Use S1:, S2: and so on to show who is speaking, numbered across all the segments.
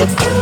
S1: Bye.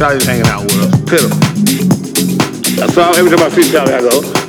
S1: Charlie's hanging out with us. Pitiful. I saw him every time I see Charlie, I go,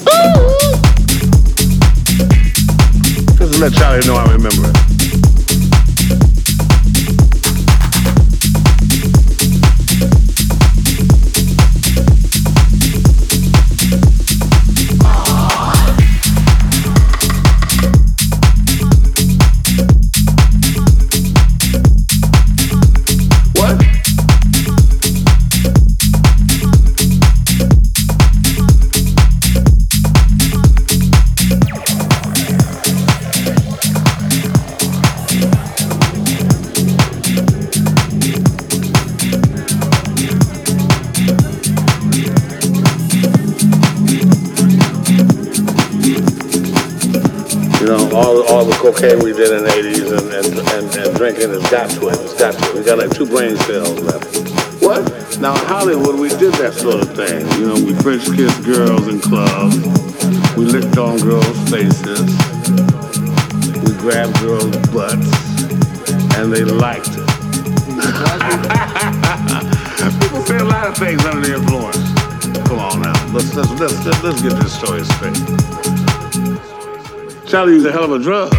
S1: Cali's a hell of a drug.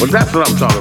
S1: But that's what I'm talking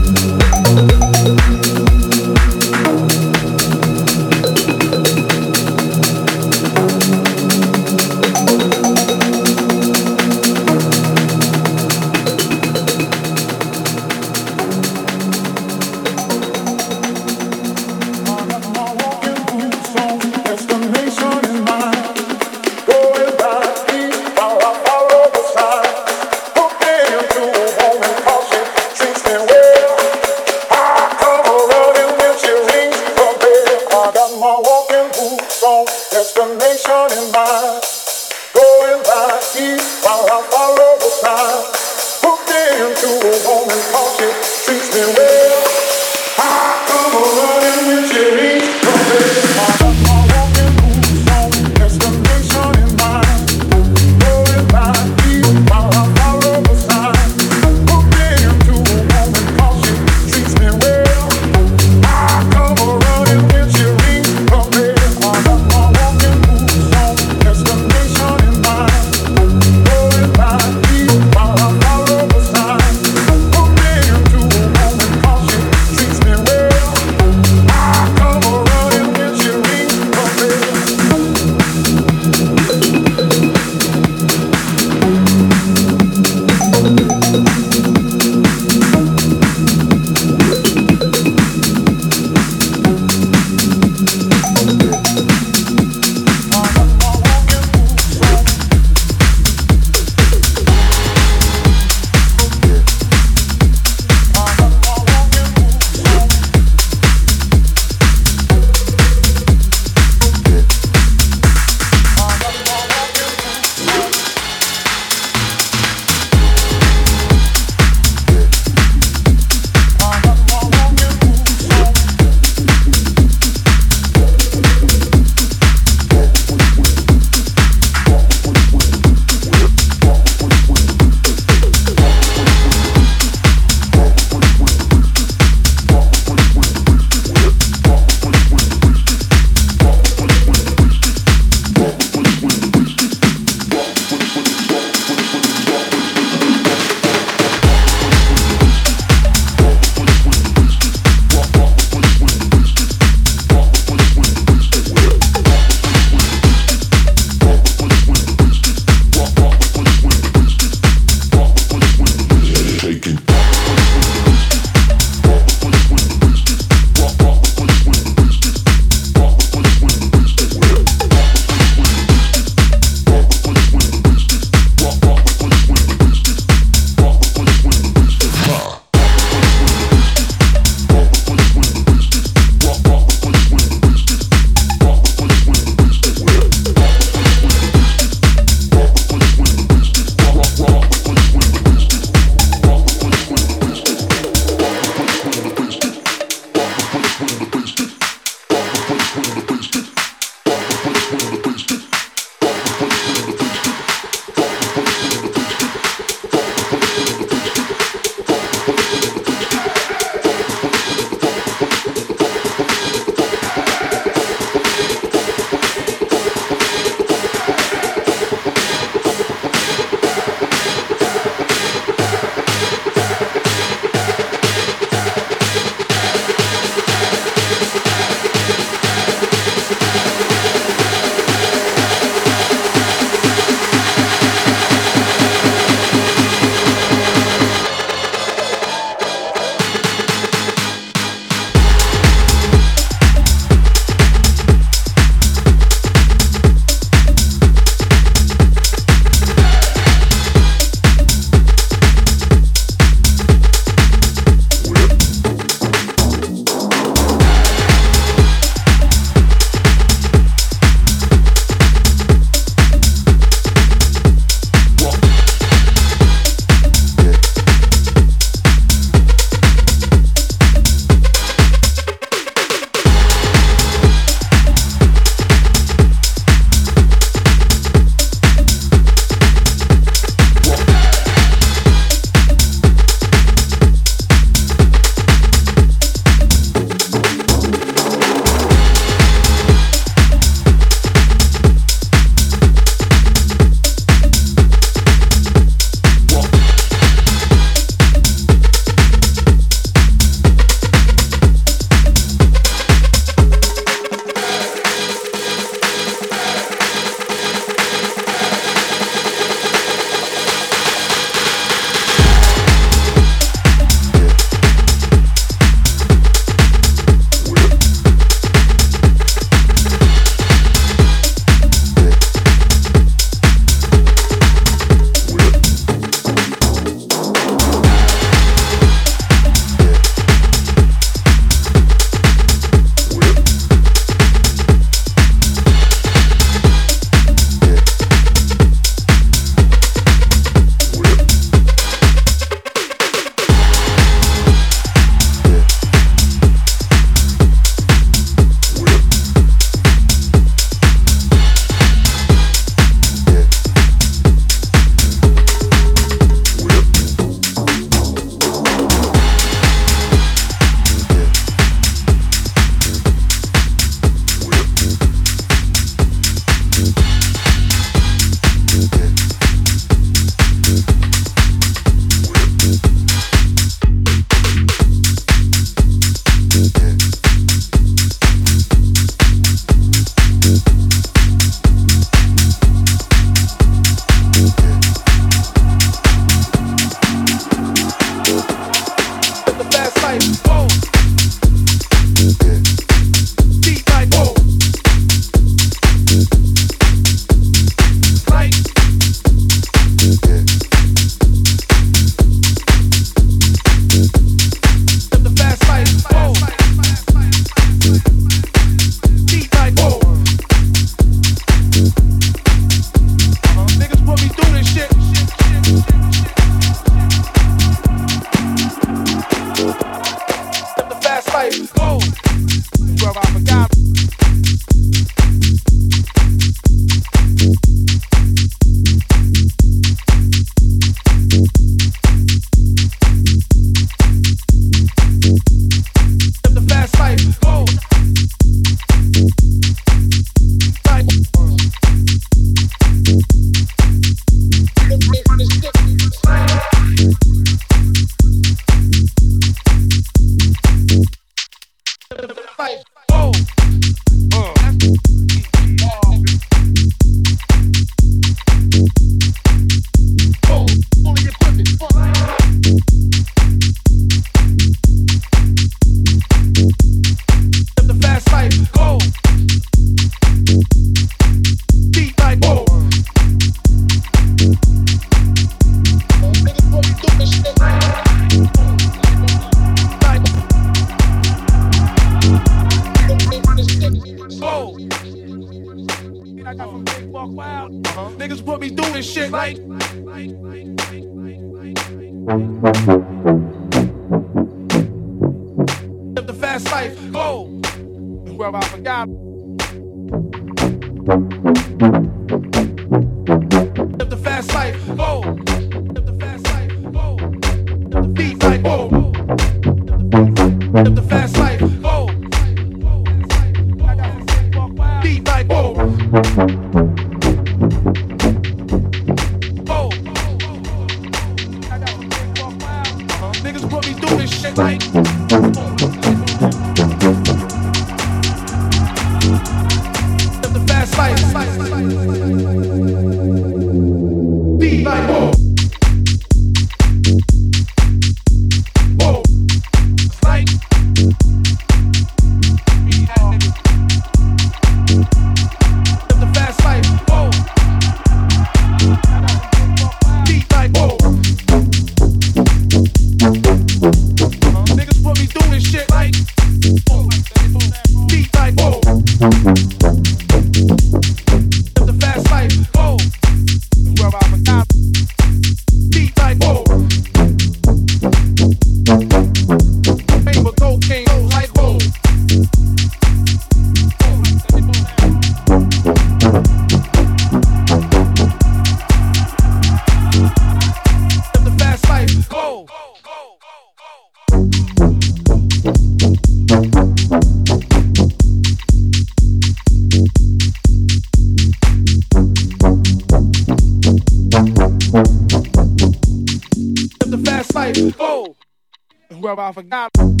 S2: I forgot.